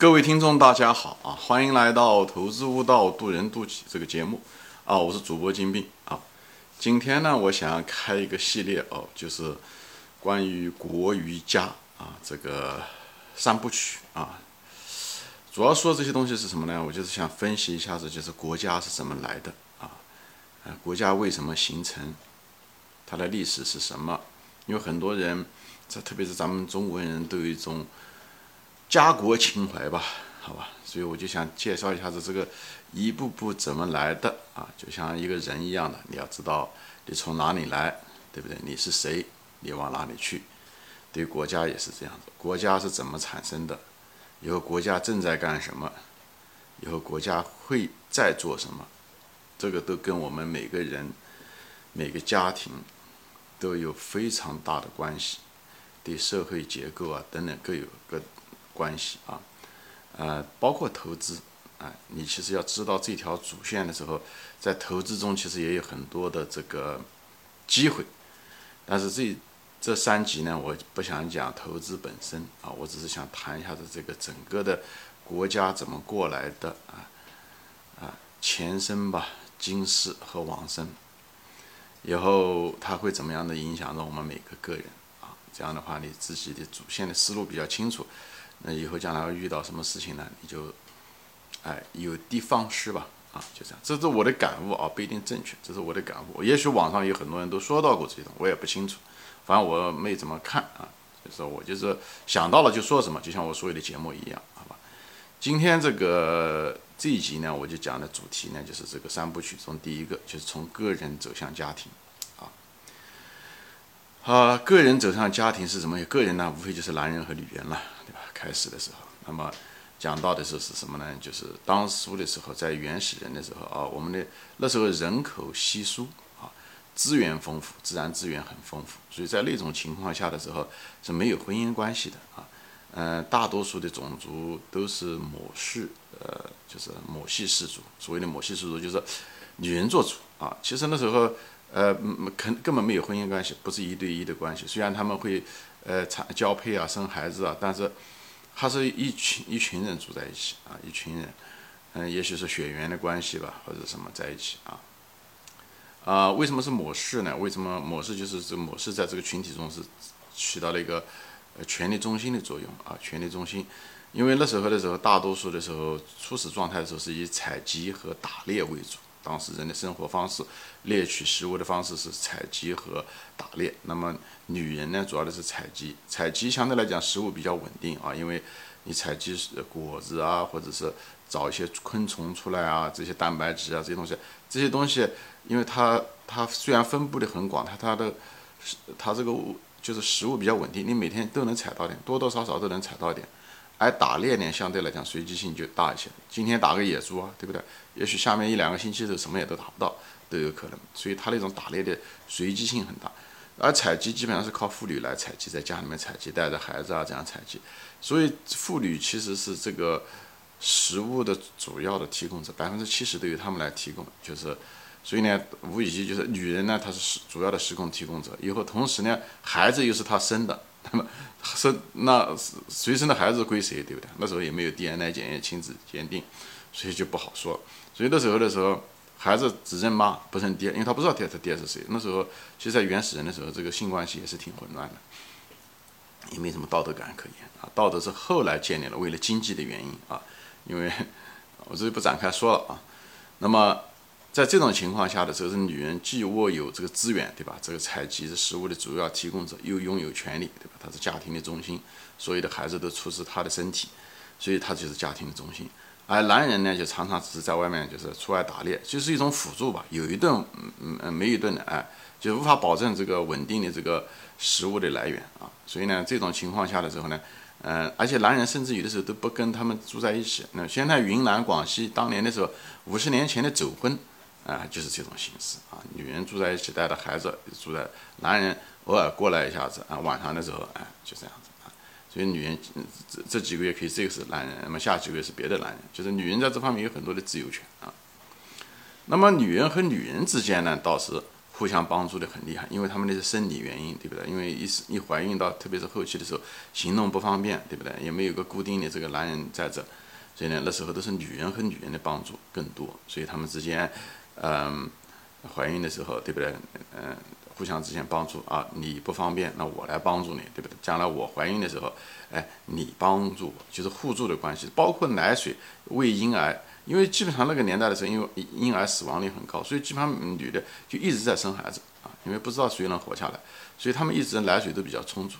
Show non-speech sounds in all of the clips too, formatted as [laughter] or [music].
各位听众，大家好啊！欢迎来到《投资悟道，渡人渡己》这个节目啊！我是主播金兵啊。今天呢，我想要开一个系列哦，就是关于国与家啊这个三部曲啊。主要说这些东西是什么呢？我就是想分析一下子，就是国家是怎么来的啊？呃，国家为什么形成？它的历史是什么？因为很多人，这特别是咱们中国人都有一种家国情怀吧，好吧？所以我就想介绍一下子这个一步步怎么来的啊？就像一个人一样的，你要知道你从哪里来，对不对？你是谁？你往哪里去？对国家也是这样子，国家是怎么产生的？以后国家正在干什么？以后国家会在做什么？这个都跟我们每个人、每个家庭都有非常大的关系，对社会结构啊等等各有各关系啊。呃，包括投资啊，你其实要知道这条主线的时候，在投资中其实也有很多的这个机会，但是这。这三集呢，我不想讲投资本身啊，我只是想谈一下子这个整个的国家怎么过来的啊啊前身吧，今世和往生，以后它会怎么样的影响到我们每个个人啊？这样的话，你自己的主线的思路比较清楚，那以后将来遇到什么事情呢，你就哎有的放矢吧啊，就这样，这是我的感悟啊，不一定正确，这是我的感悟，也许网上有很多人都说到过这种，我也不清楚。反正我没怎么看啊，就是我就是想到了就说什么，就像我所有的节目一样，好吧？今天这个这一集呢，我就讲的主题呢，就是这个三部曲中第一个，就是从个人走向家庭，啊，啊，个人走向家庭是什么？个人呢，无非就是男人和女人了，开始的时候，那么讲到的时候是什么呢？就是当初的时候，在原始人的时候啊，我们的那时候人口稀疏啊。资源丰富，自然资源很丰富，所以在那种情况下的时候是没有婚姻关系的啊。嗯，大多数的种族都是母系，呃，就是母系氏族。所谓的母系氏族就是女人做主啊。其实那时候，呃，肯根本没有婚姻关系，不是一对一的关系。虽然他们会，呃，产交配啊，生孩子啊，但是他是一群一群人住在一起啊，一群人，嗯，也许是血缘的关系吧，或者什么在一起啊。啊，为什么是模式呢？为什么模式就是这模式在这个群体中是起到了一个呃权力中心的作用啊？权力中心，因为那时候的时候，大多数的时候初始状态的时候是以采集和打猎为主。当时人的生活方式，猎取食物的方式是采集和打猎。那么女人呢，主要的是采集，采集相对来讲食物比较稳定啊，因为你采集果子啊，或者是找一些昆虫出来啊，这些蛋白质啊这些东西，这些东西。因为它它虽然分布的很广，它它的它这个物就是食物比较稳定，你每天都能采到点，多多少少都能采到点。而打猎呢，相对来讲随机性就大一些。今天打个野猪啊，对不对？也许下面一两个星期都什么也都打不到，都有可能。所以它那种打猎的随机性很大。而采集基本上是靠妇女来采集，在家里面采集，带着孩子啊这样采集。所以妇女其实是这个食物的主要的提供者，百分之七十都由他们来提供，就是。所以呢，无疑就是女人呢，她是主要的食供提供者。以后同时呢，孩子又是她生的，[laughs] 那么生那谁生的孩子归谁，对不对？那时候也没有 DNA 检验、亲子鉴定，所以就不好说。所以那时候的时候，孩子只认妈不认爹，因为他不知道爹他爹是谁。那时候其实，在原始人的时候，这个性关系也是挺混乱的，也没什么道德感可言啊。道德是后来建立了，为了经济的原因啊。因为我这里不展开说了啊。那么。在这种情况下的时候，是女人既握有这个资源，对吧？这个采集的食物的主要提供者，又拥有权利，对吧？她是家庭的中心，所有的孩子都出自她的身体，所以她就是家庭的中心。而男人呢，就常常只是在外面就是出外打猎，就是一种辅助吧，有一顿，嗯嗯，没一顿的，哎，就无法保证这个稳定的这个食物的来源啊。所以呢，这种情况下的时候呢，嗯，而且男人甚至有的时候都不跟他们住在一起。那现在云南、广西当年的时候，五十年前的走婚。啊，就是这种形式啊，女人住在一起，带着孩子住在，男人偶尔过来一下子啊，晚上的时候，哎，就这样子啊。所以女人这这几个月可以这个是男人，那么下几个月是别的男人，就是女人在这方面有很多的自由权啊。那么女人和女人之间呢，倒是互相帮助的很厉害，因为他们那是生理原因，对不对？因为一一怀孕到特别是后期的时候，行动不方便，对不对？也没有个固定的这个男人在这，所以呢，那时候都是女人和女人的帮助更多，所以他们之间，嗯，怀孕的时候，对不对？嗯，互相之间帮助啊，你不方便，那我来帮助你，对不对？将来我怀孕的时候，哎，你帮助我，就是互助的关系，包括奶水喂婴儿。因为基本上那个年代的时候，因为婴儿死亡率很高，所以基本上女的就一直在生孩子啊，因为不知道谁能活下来，所以他们一直奶水都比较充足。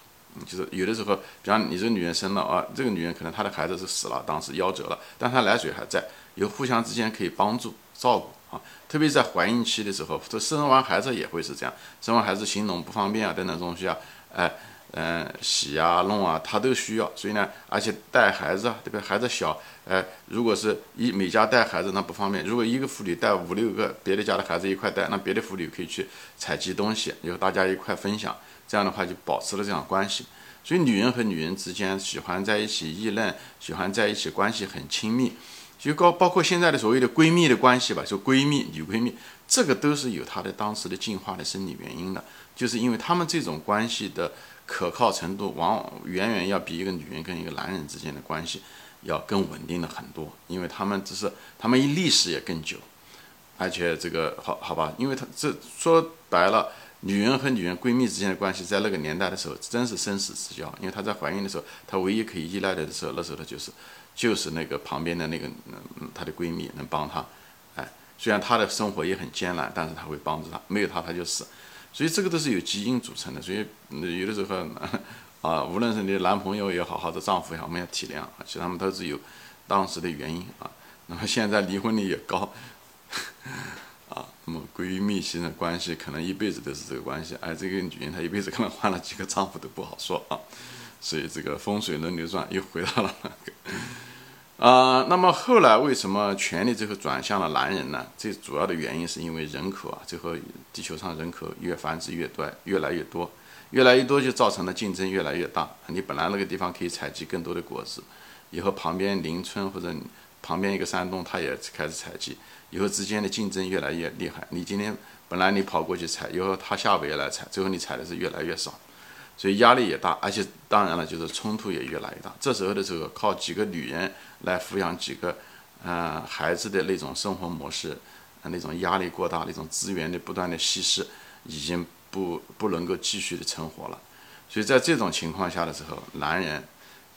就是有的时候，比方你这个女人生了啊，这个女人可能她的孩子是死了，当时夭折了，但她奶水还在，有互相之间可以帮助照顾啊。特别在怀孕期的时候，这生完孩子也会是这样，生完孩子行动不方便啊等等东西啊，哎。嗯，洗啊、弄啊，他都需要，所以呢，而且带孩子啊，对不对？孩子小，哎，如果是一每家带孩子，那不方便。如果一个妇女带五六个别的家的孩子一块带，那别的妇女可以去采集东西，然后大家一块分享，这样的话就保持了这样关系。所以女人和女人之间喜欢在一起议论，喜欢在一起关系很亲密，就包包括现在的所谓的闺蜜的关系吧，就闺蜜、女闺蜜，这个都是有她的当时的进化的生理原因的，就是因为他们这种关系的。可靠程度往往远远要比一个女人跟一个男人之间的关系要更稳定的很多，因为他们只是他们一历史也更久，而且这个好好吧，因为他这说白了，女人和女人闺蜜之间的关系在那个年代的时候真是生死之交，因为她在怀孕的时候，她唯一可以依赖的时候，那时候她就是就是那个旁边的那个嗯她的闺蜜能帮她，哎，虽然她的生活也很艰难，但是她会帮助她，没有她她就死。所以这个都是有基因组成的，所以有的时候 [laughs] 啊，无论是你的男朋友也好，或者丈夫也好，我们要体谅，其实他们都是有当时的原因啊。那么现在离婚率也高 [laughs] 啊，那么闺蜜型的关系可能一辈子都是这个关系，而这个女人她一辈子可能换了几个丈夫都不好说啊。所以这个风水轮流转，又回到了那个。啊，那么后来为什么权力最后转向了男人呢？最主要的原因是因为人口啊，最后地球上人口越繁殖越多，越来越多，越来越多就造成了竞争越来越大。你本来那个地方可以采集更多的果子，以后旁边邻村或者旁边一个山洞，它也开始采集，以后之间的竞争越来越厉害。你今天本来你跑过去采，以后他下午也来采，最后你采的是越来越少。所以压力也大，而且当然了，就是冲突也越来越大。这时候的时候，靠几个女人来抚养几个，呃，孩子的那种生活模式，那种压力过大，那种资源的不断的稀释，已经不不能够继续的存活了。所以在这种情况下的时候，男人，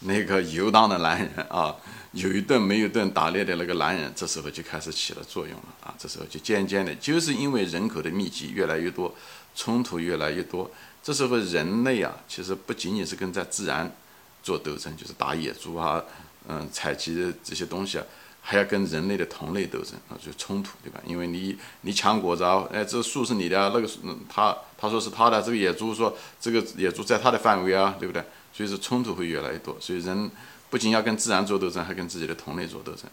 那个游荡的男人啊，[laughs] 有一顿没有顿打猎的那个男人，这时候就开始起了作用了啊。这时候就渐渐的，就是因为人口的密集越来越多，冲突越来越多。这时候人类啊，其实不仅仅是跟在自然做斗争，就是打野猪啊，嗯，采集的这些东西啊，还要跟人类的同类斗争啊，就冲突，对吧？因为你你抢果子啊，哎，这树是你的，那个嗯，他他说是他的，这个野猪说这个野猪在他的范围啊，对不对？所以说冲突会越来越多。所以人不仅要跟自然做斗争，还跟自己的同类做斗争。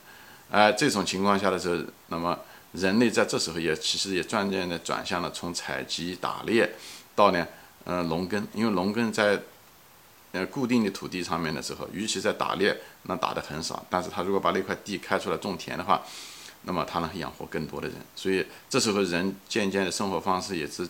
哎，这种情况下的时候，那么人类在这时候也其实也渐渐的转向了从采集打猎到呢。呃，农耕，因为农耕在呃固定的土地上面的时候，与其在打猎，那打的很少。但是他如果把那块地开出来种田的话，那么他能养活更多的人。所以这时候人渐渐的生活方式也是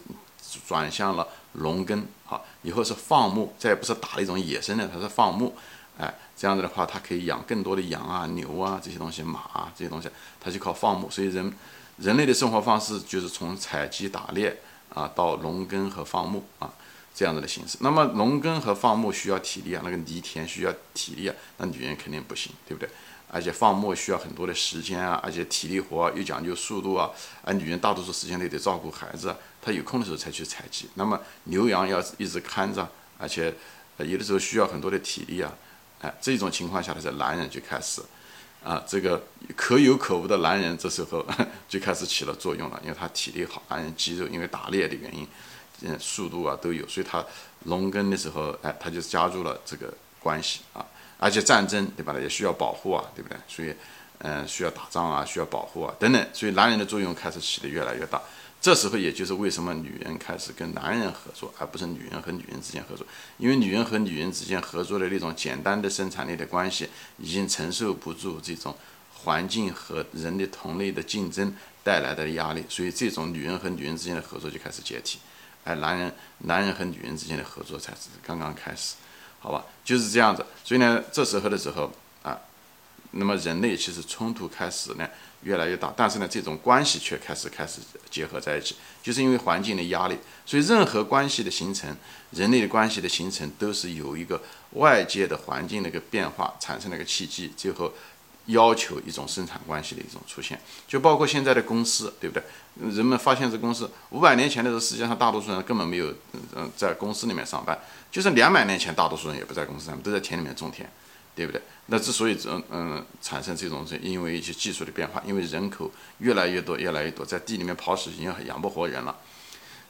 转向了农耕，好，以后是放牧，再也不是打那种野生的，它是放牧。哎，这样子的话，它可以养更多的羊啊、牛啊这些东西，马啊这些东西，它就靠放牧。所以人人类的生活方式就是从采集打猎啊到农耕和放牧啊。这样子的形式，那么农耕和放牧需要体力啊，那个犁田需要体力啊，那女人肯定不行，对不对？而且放牧需要很多的时间啊，而且体力活又讲究速度啊，而女人大多数时间都得照顾孩子，她有空的时候才去采集。那么牛羊要一直看着，而且有的时候需要很多的体力啊，哎，这种情况下的时候，男人就开始啊，这个可有可无的男人这时候 [laughs] 就开始起了作用了，因为他体力好，男人肌肉因为打猎的原因。嗯，速度啊都有，所以他农耕的时候，哎，他就加入了这个关系啊，而且战争对吧？也需要保护啊，对不对？所以，嗯，需要打仗啊，需要保护啊，等等，所以男人的作用开始起得越来越大。这时候，也就是为什么女人开始跟男人合作，而不是女人和女人之间合作，因为女人和女人之间合作的那种简单的生产力的关系，已经承受不住这种环境和人的同类的竞争带来的压力，所以这种女人和女人之间的合作就开始解体，哎男人男人和女人之间的合作才是刚刚开始，好吧，就是这样子。所以呢，这时候的时候啊，那么人类其实冲突开始呢越来越大，但是呢，这种关系却开始开始结合在一起，就是因为环境的压力。所以任何关系的形成，人类的关系的形成，都是有一个外界的环境的一个变化产生了一个契机，最后。要求一种生产关系的一种出现，就包括现在的公司，对不对？人们发现这公司五百年前的时候，世界上大多数人根本没有嗯嗯在公司里面上班，就是两百年前大多数人也不在公司上班，都在田里面种田，对不对？那之所以这嗯产生这种是因为一些技术的变化，因为人口越来越多，越来越多，在地里面刨食已经养不活人了，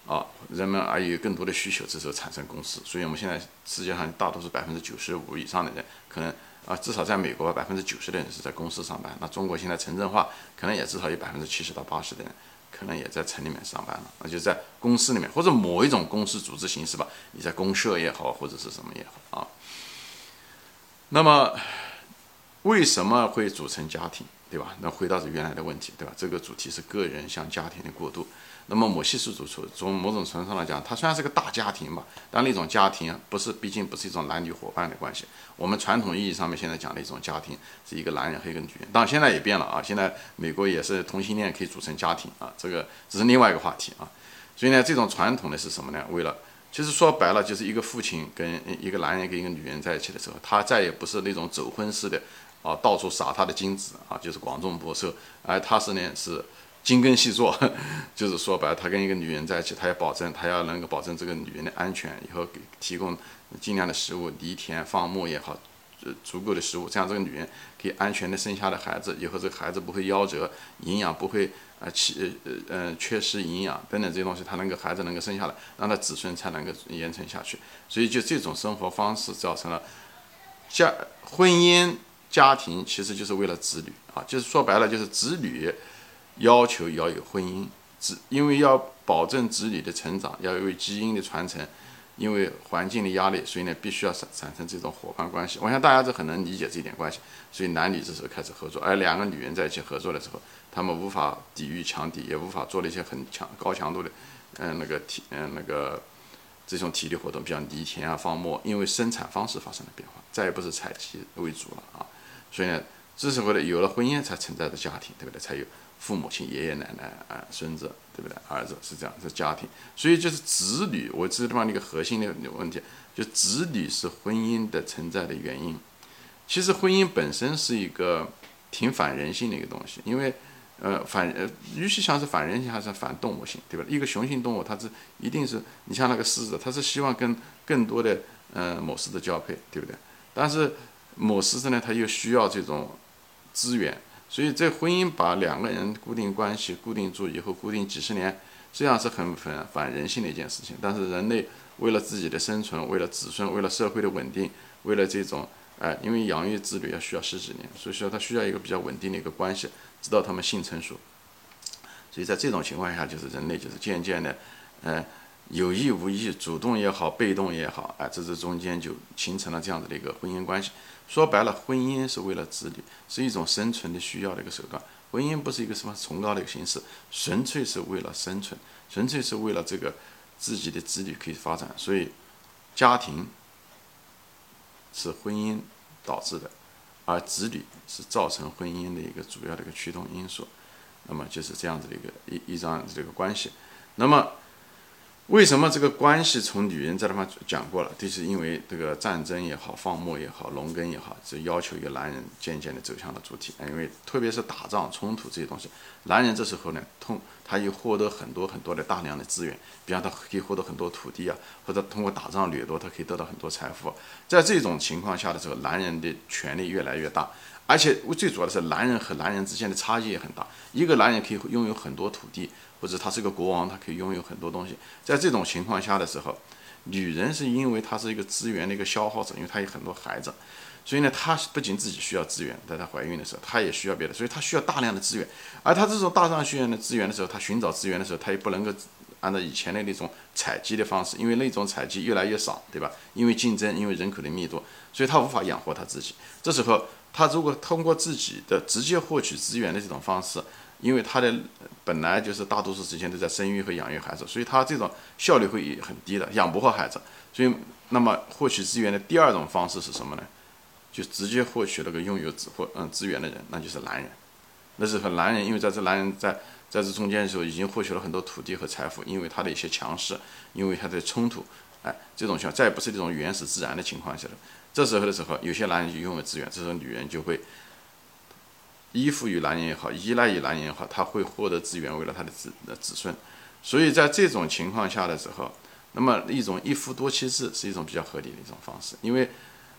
啊，人们而有更多的需求，这时候产生公司，所以我们现在世界上大多数百分之九十五以上的人可能。啊，至少在美国，百分之九十的人是在公司上班。那中国现在城镇化，可能也至少有百分之七十到八十的人，可能也在城里面上班了。那就在公司里面，或者某一种公司组织形式吧，你在公社也好，或者是什么也好啊。那么，为什么会组成家庭，对吧？那回到这原来的问题，对吧？这个主题是个人向家庭的过渡。那么母系氏族从从某种程度上来讲，它虽然是个大家庭吧，但那种家庭不是，毕竟不是一种男女伙伴的关系。我们传统意义上面现在讲的一种家庭，是一个男人和一个女人。当然现在也变了啊，现在美国也是同性恋可以组成家庭啊，这个只是另外一个话题啊。所以呢，这种传统的是什么呢？为了，其实说白了就是一个父亲跟一个男人跟一个女人在一起的时候，他再也不是那种走婚式的啊，到处撒他的精子啊，就是广种播收，而他是呢是。精耕细作，[laughs] 就是说白了，他跟一个女人在一起，他要保证，他要能够保证这个女人的安全，以后给提供尽量的食物，犁田放牧也好，足够的食物，这样这个女人可以安全的生下的孩子，以后这个孩子不会夭折，营养不会啊，缺呃呃缺失营养等等这些东西，他能够孩子能够生下来，让他子孙才能够延承下去。所以就这种生活方式造成了家婚姻家庭其实就是为了子女啊，就是说白了就是子女。要求要有婚姻，子因为要保证子女的成长，要有基因的传承，因为环境的压力，所以呢，必须要产产生这种伙伴关系。我想大家都很能理解这一点关系，所以男女这时候开始合作，而两个女人在一起合作的时候，他们无法抵御强敌，也无法做那些很强高强度的，嗯，那个体，嗯，那个这种体力活动，比如犁田啊、放牧，因为生产方式发生了变化，再也不是采集为主了啊，所以呢，这时候呢，有了婚姻才存在的家庭，对不对？才有。父母亲、爷爷奶奶啊、孙子，对不对？儿子是这样，是家庭，所以就是子女。我这地方的一个核心的问题，就子女是婚姻的存在的原因。其实婚姻本身是一个挺反人性的一个东西，因为呃反呃，与其想是反人性，还是反动物性，对吧？一个雄性动物，它是一定是你像那个狮子，它是希望跟更多的呃母狮子交配，对不对？但是母狮子呢，它又需要这种资源。所以，这婚姻把两个人固定关系固定住以后，固定几十年，这样是很反反人性的一件事情。但是，人类为了自己的生存，为了子孙，为了社会的稳定，为了这种，哎，因为养育子女要需要十几年，所以说他需要一个比较稳定的一个关系，直到他们性成熟。所以在这种情况下，就是人类就是渐渐的，呃，有意无意，主动也好，被动也好，哎，这这中间就形成了这样子的一个婚姻关系。说白了，婚姻是为了子女，是一种生存的需要的一个手段。婚姻不是一个什么崇高的一个形式，纯粹是为了生存，纯粹是为了这个自己的子女可以发展。所以，家庭是婚姻导致的，而子女是造成婚姻的一个主要的一个驱动因素。那么就是这样子的一个一一张这个关系。那么。为什么这个关系从女人这地方讲过了？就是因为这个战争也好，放牧也好，农耕也好，这要求一个男人渐渐的走向了主体。因为特别是打仗冲突这些东西，男人这时候呢，通他又获得很多很多的大量的资源，比方他可以获得很多土地啊，或者通过打仗掠夺，他可以得到很多财富。在这种情况下的时候，男人的权力越来越大，而且最主要的是，男人和男人之间的差异也很大。一个男人可以拥有很多土地。或者他是个国王，他可以拥有很多东西。在这种情况下的时候，女人是因为她是一个资源的一个消耗者，因为她有很多孩子，所以呢，她不仅自己需要资源，在她怀孕的时候，她也需要别的，所以她需要大量的资源。而她这种大量需要的资源的时候，她寻找资源的时候，她也不能够按照以前的那种采集的方式，因为那种采集越来越少，对吧？因为竞争，因为人口的密度，所以她无法养活她自己。这时候她如果通过自己的直接获取资源的这种方式，因为他的本来就是大多数时间都在生育和养育孩子，所以他这种效率会很低的，养不活孩子。所以，那么获取资源的第二种方式是什么呢？就直接获取那个拥有资或嗯资源的人，那就是男人。那是和男人，因为在这男人在在这中间的时候，已经获取了很多土地和财富，因为他的一些强势，因为他的冲突，哎，这种情况再不是这种原始自然的情况下了。这时候的时候，有些男人就拥有资源，这时候女人就会依附于男人也好，依赖于男人也好，他会获得资源，为了他的子子孙。所以在这种情况下的时候，那么一种一夫多妻制是一种比较合理的一种方式，因为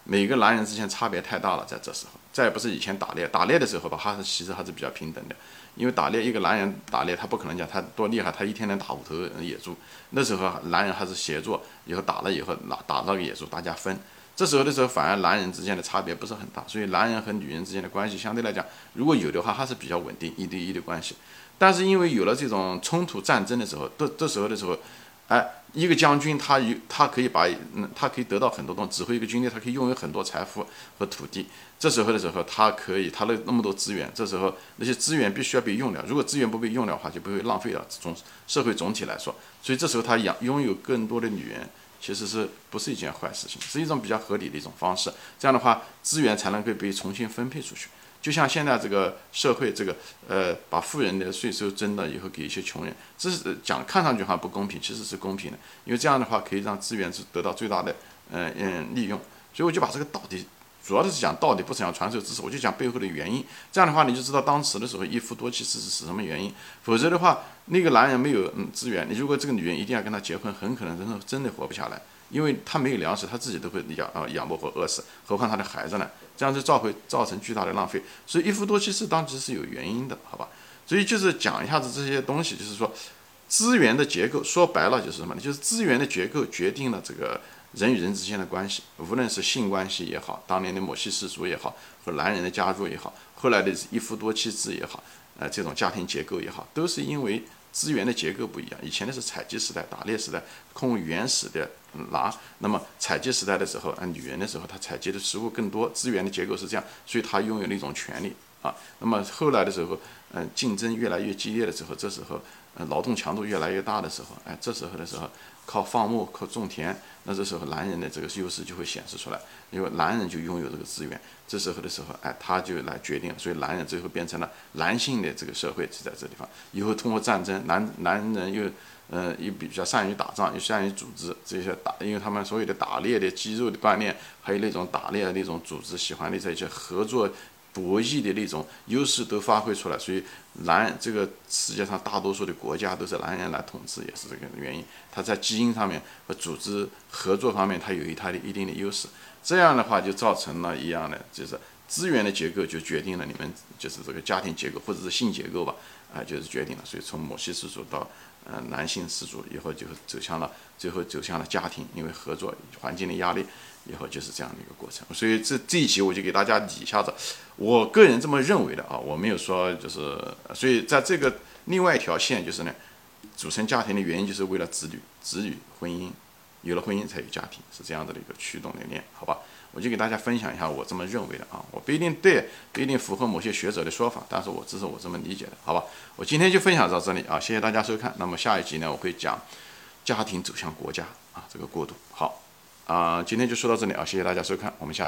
每个男人之间差别太大了，在这时候，再也不是以前打猎，打猎的时候吧，他是其实还是比较平等的，因为打猎一个男人打猎，他不可能讲他多厉害，他一天能打五头野猪，那时候男人还是协作，以后打了以后打打那个野猪，大家分。这时候的时候，反而男人之间的差别不是很大，所以男人和女人之间的关系相对来讲，如果有的话，还是比较稳定，一对一的关系。但是因为有了这种冲突战争的时候，这这时候的时候，哎，一个将军他有他可以把嗯，他可以得到很多东西，指挥一个军队，他可以拥有很多财富和土地。这时候的时候，他可以他的那么多资源，这时候那些资源必须要被用掉。如果资源不被用掉的话，就不会浪费了。总社会总体来说，所以这时候他养拥有更多的女人。其实是不是一件坏事情，是一种比较合理的一种方式。这样的话，资源才能够被重新分配出去。就像现在这个社会，这个呃，把富人的税收征了以后给一些穷人，这是讲看上去好像不公平，其实是公平的。因为这样的话可以让资源是得到最大的嗯嗯利用。所以我就把这个道理。主要的是讲道理，不是讲传授知识，我就讲背后的原因。这样的话，你就知道当时的时候一夫多妻制是什么原因。否则的话，那个男人没有嗯资源，你如果这个女人一定要跟他结婚，很可能真的真的活不下来，因为他没有粮食，他自己都会养啊养不活饿死，何况他的孩子呢？这样就造会造成巨大的浪费。所以一夫多妻制当时是有原因的，好吧？所以就是讲一下子这些东西，就是说资源的结构，说白了就是什么呢？就是资源的结构决定了这个。人与人之间的关系，无论是性关系也好，当年的母系氏族也好，和男人的加入也好，后来的一夫多妻制也好，呃，这种家庭结构也好，都是因为资源的结构不一样。以前的是采集时代、打猎时代，控原始的拿。那么采集时代的时候，啊，女人的时候，她采集的食物更多，资源的结构是这样，所以她拥有那种权利啊。那么后来的时候，嗯，竞争越来越激烈的时候，这时候，嗯，劳动强度越来越大的时候，哎，这时候的时候。靠放牧，靠种田，那这时候男人的这个优势就会显示出来，因为男人就拥有这个资源。这时候的时候，哎，他就来决定，所以男人最后变成了男性的这个社会是在这地方。以后通过战争，男男人又，呃，又比较善于打仗，又善于组织这些打，因为他们所有的打猎的肌肉的锻炼，还有那种打猎的那种组织，喜欢的这些合作。博弈的那种优势都发挥出来，所以男这个世界上大多数的国家都是男人来统治，也是这个原因。他在基因上面和组织合作方面，他有一他的一定的优势。这样的话就造成了一样的，就是资源的结构就决定了你们就是这个家庭结构或者是性结构吧，啊，就是决定了。所以从母系氏族到呃男性氏族以后，就走向了最后走向了家庭，因为合作环境的压力。以后就是这样的一个过程，所以这这一集我就给大家理一下子，我个人这么认为的啊，我没有说就是，所以在这个另外一条线就是呢，组成家庭的原因就是为了子女，子女婚姻，有了婚姻才有家庭，是这样子的一个驱动的链，好吧？我就给大家分享一下我这么认为的啊，我不一定对，不一定符合某些学者的说法，但是我这是我这么理解的，好吧？我今天就分享到这里啊，谢谢大家收看，那么下一集呢，我会讲家庭走向国家啊这个过渡，好。啊，今天就说到这里啊，谢谢大家收看，我们下。